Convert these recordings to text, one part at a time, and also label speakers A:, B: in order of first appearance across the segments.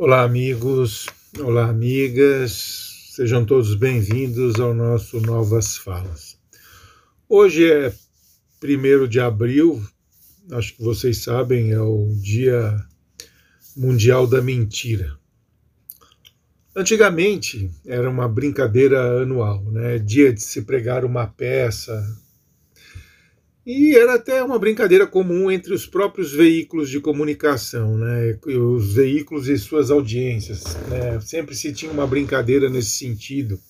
A: Olá, amigos, olá, amigas, sejam todos bem-vindos ao nosso Novas Falas. Hoje é 1 de abril, acho que vocês sabem, é o Dia Mundial da Mentira. Antigamente era uma brincadeira anual, né? Dia de se pregar uma peça, e era até uma brincadeira comum entre os próprios veículos de comunicação, né? os veículos e suas audiências. Né? Sempre se tinha uma brincadeira nesse sentido.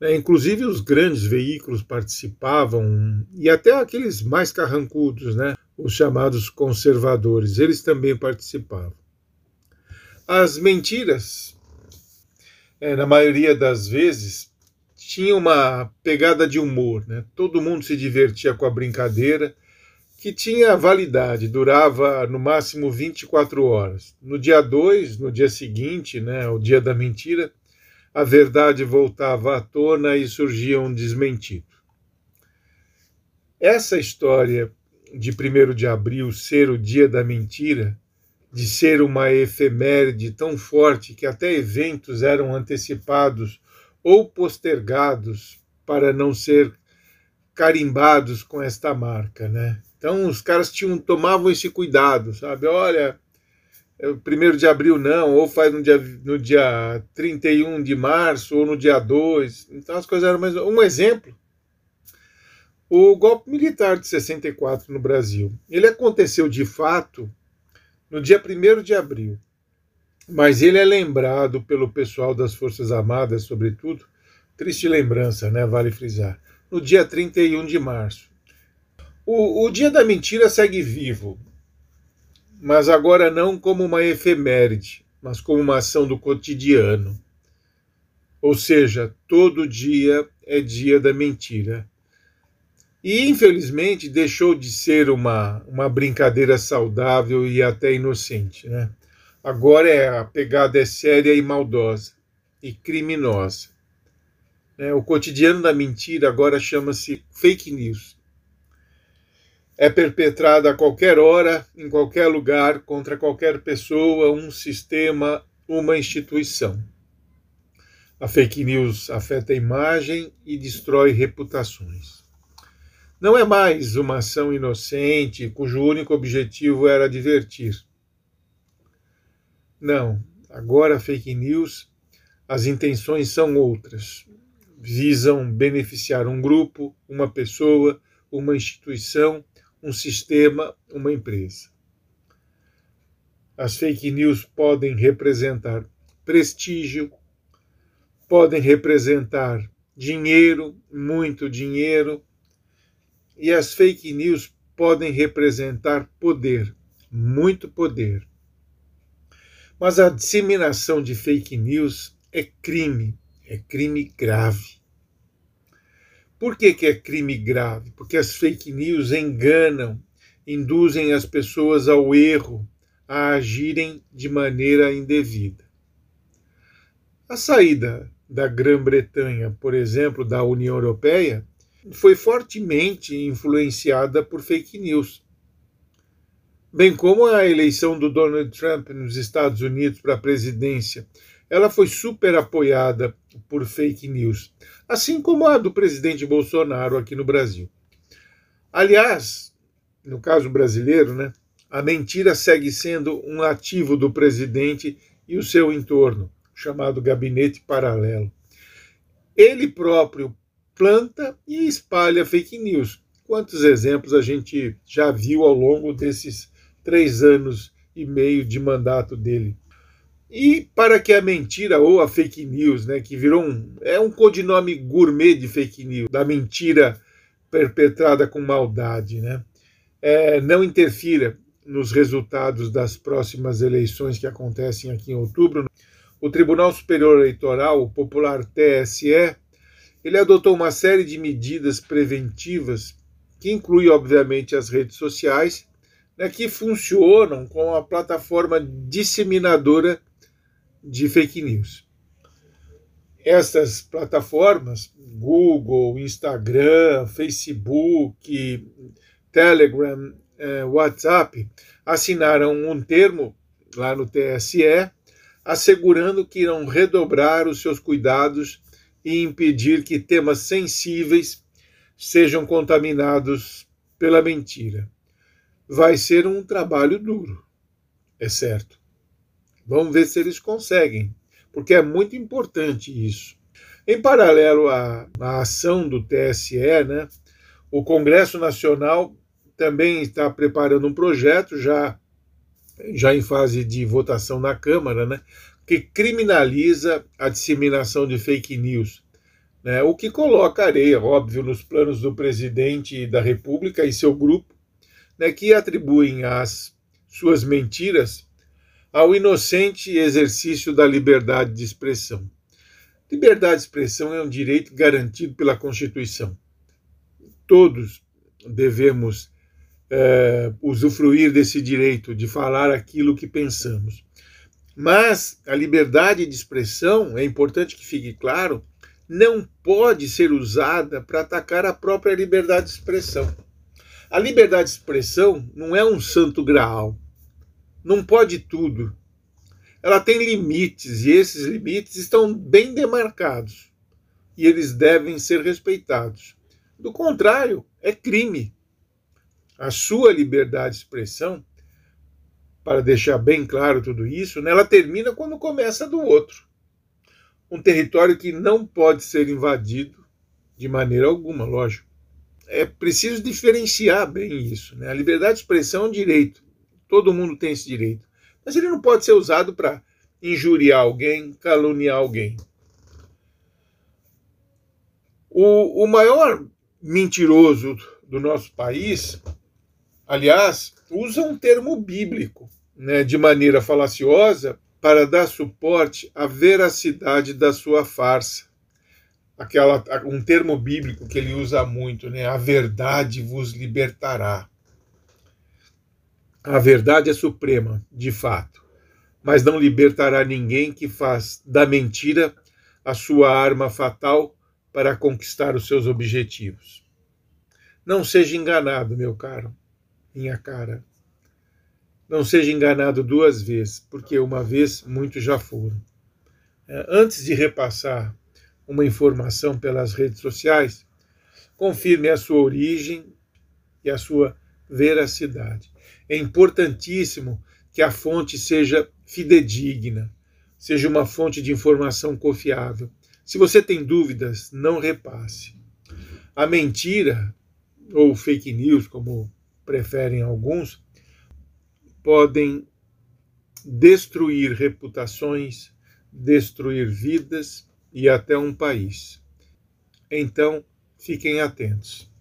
A: Né? Inclusive os grandes veículos participavam, e até aqueles mais carrancudos, né? os chamados conservadores, eles também participavam. As mentiras, é, na maioria das vezes, tinha uma pegada de humor, né? Todo mundo se divertia com a brincadeira, que tinha validade, durava no máximo 24 horas. No dia 2, no dia seguinte, né, o dia da mentira, a verdade voltava à tona e surgia um desmentido. Essa história de 1 de abril ser o dia da mentira, de ser uma efeméride tão forte que até eventos eram antecipados ou postergados para não ser carimbados com esta marca, né? Então os caras tinham tomavam esse cuidado, sabe? Olha, é primeiro de abril não, ou faz no dia, no dia 31 de março, ou no dia 2. Então as coisas eram mais. Um exemplo: o golpe militar de 64 no Brasil. Ele aconteceu de fato no dia 1 de abril mas ele é lembrado pelo pessoal das Forças Armadas, sobretudo, triste lembrança, né? Vale frisar, no dia 31 de março. O, o Dia da Mentira segue vivo, mas agora não como uma efeméride, mas como uma ação do cotidiano. Ou seja, todo dia é dia da mentira. E, infelizmente, deixou de ser uma, uma brincadeira saudável e até inocente. Né? Agora é, a pegada é séria e maldosa e criminosa. É, o cotidiano da mentira agora chama-se fake news. É perpetrada a qualquer hora, em qualquer lugar, contra qualquer pessoa, um sistema, uma instituição. A fake news afeta a imagem e destrói reputações. Não é mais uma ação inocente cujo único objetivo era divertir não, agora fake news, as intenções são outras. Visam beneficiar um grupo, uma pessoa, uma instituição, um sistema, uma empresa. As fake news podem representar prestígio, podem representar dinheiro, muito dinheiro, e as fake news podem representar poder, muito poder. Mas a disseminação de fake news é crime, é crime grave. Por que, que é crime grave? Porque as fake news enganam, induzem as pessoas ao erro, a agirem de maneira indevida. A saída da Grã-Bretanha, por exemplo, da União Europeia, foi fortemente influenciada por fake news bem como a eleição do Donald Trump nos Estados Unidos para a presidência. Ela foi super apoiada por fake news, assim como a do presidente Bolsonaro aqui no Brasil. Aliás, no caso brasileiro, né, a mentira segue sendo um ativo do presidente e o seu entorno, chamado gabinete paralelo. Ele próprio planta e espalha fake news. Quantos exemplos a gente já viu ao longo desses três anos e meio de mandato dele. E para que a mentira ou a fake news, né, que virou um é um codinome gourmet de fake news, da mentira perpetrada com maldade, né, é, não interfira nos resultados das próximas eleições que acontecem aqui em outubro, o Tribunal Superior Eleitoral, o popular TSE, ele adotou uma série de medidas preventivas que inclui obviamente as redes sociais né, que funcionam como a plataforma disseminadora de fake news. Essas plataformas, Google, Instagram, Facebook, Telegram, eh, WhatsApp, assinaram um termo lá no TSE assegurando que irão redobrar os seus cuidados e impedir que temas sensíveis sejam contaminados pela mentira. Vai ser um trabalho duro, é certo. Vamos ver se eles conseguem, porque é muito importante isso. Em paralelo à, à ação do TSE, né, o Congresso Nacional também está preparando um projeto já já em fase de votação na Câmara, né, que criminaliza a disseminação de fake news, né, o que coloca areia, óbvio, nos planos do presidente da República e seu grupo, né, que atribuem as suas mentiras ao inocente exercício da liberdade de expressão. Liberdade de expressão é um direito garantido pela Constituição. Todos devemos é, usufruir desse direito de falar aquilo que pensamos. Mas a liberdade de expressão, é importante que fique claro, não pode ser usada para atacar a própria liberdade de expressão. A liberdade de expressão não é um santo graal. Não pode tudo. Ela tem limites e esses limites estão bem demarcados e eles devem ser respeitados. Do contrário, é crime a sua liberdade de expressão, para deixar bem claro tudo isso, né, ela termina quando começa do outro. Um território que não pode ser invadido de maneira alguma, lógico. É preciso diferenciar bem isso. Né? A liberdade de expressão é um direito. Todo mundo tem esse direito. Mas ele não pode ser usado para injuriar alguém, caluniar alguém. O, o maior mentiroso do nosso país aliás, usa um termo bíblico né, de maneira falaciosa para dar suporte à veracidade da sua farsa. Aquela, um termo bíblico que ele usa muito, né? A verdade vos libertará. A verdade é suprema, de fato, mas não libertará ninguém que faz da mentira a sua arma fatal para conquistar os seus objetivos. Não seja enganado, meu caro minha cara. Não seja enganado duas vezes, porque uma vez muitos já foram. É, antes de repassar uma informação pelas redes sociais, confirme a sua origem e a sua veracidade. É importantíssimo que a fonte seja fidedigna, seja uma fonte de informação confiável. Se você tem dúvidas, não repasse. A mentira, ou fake news, como preferem alguns, podem destruir reputações, destruir vidas e até um país. Então, fiquem atentos.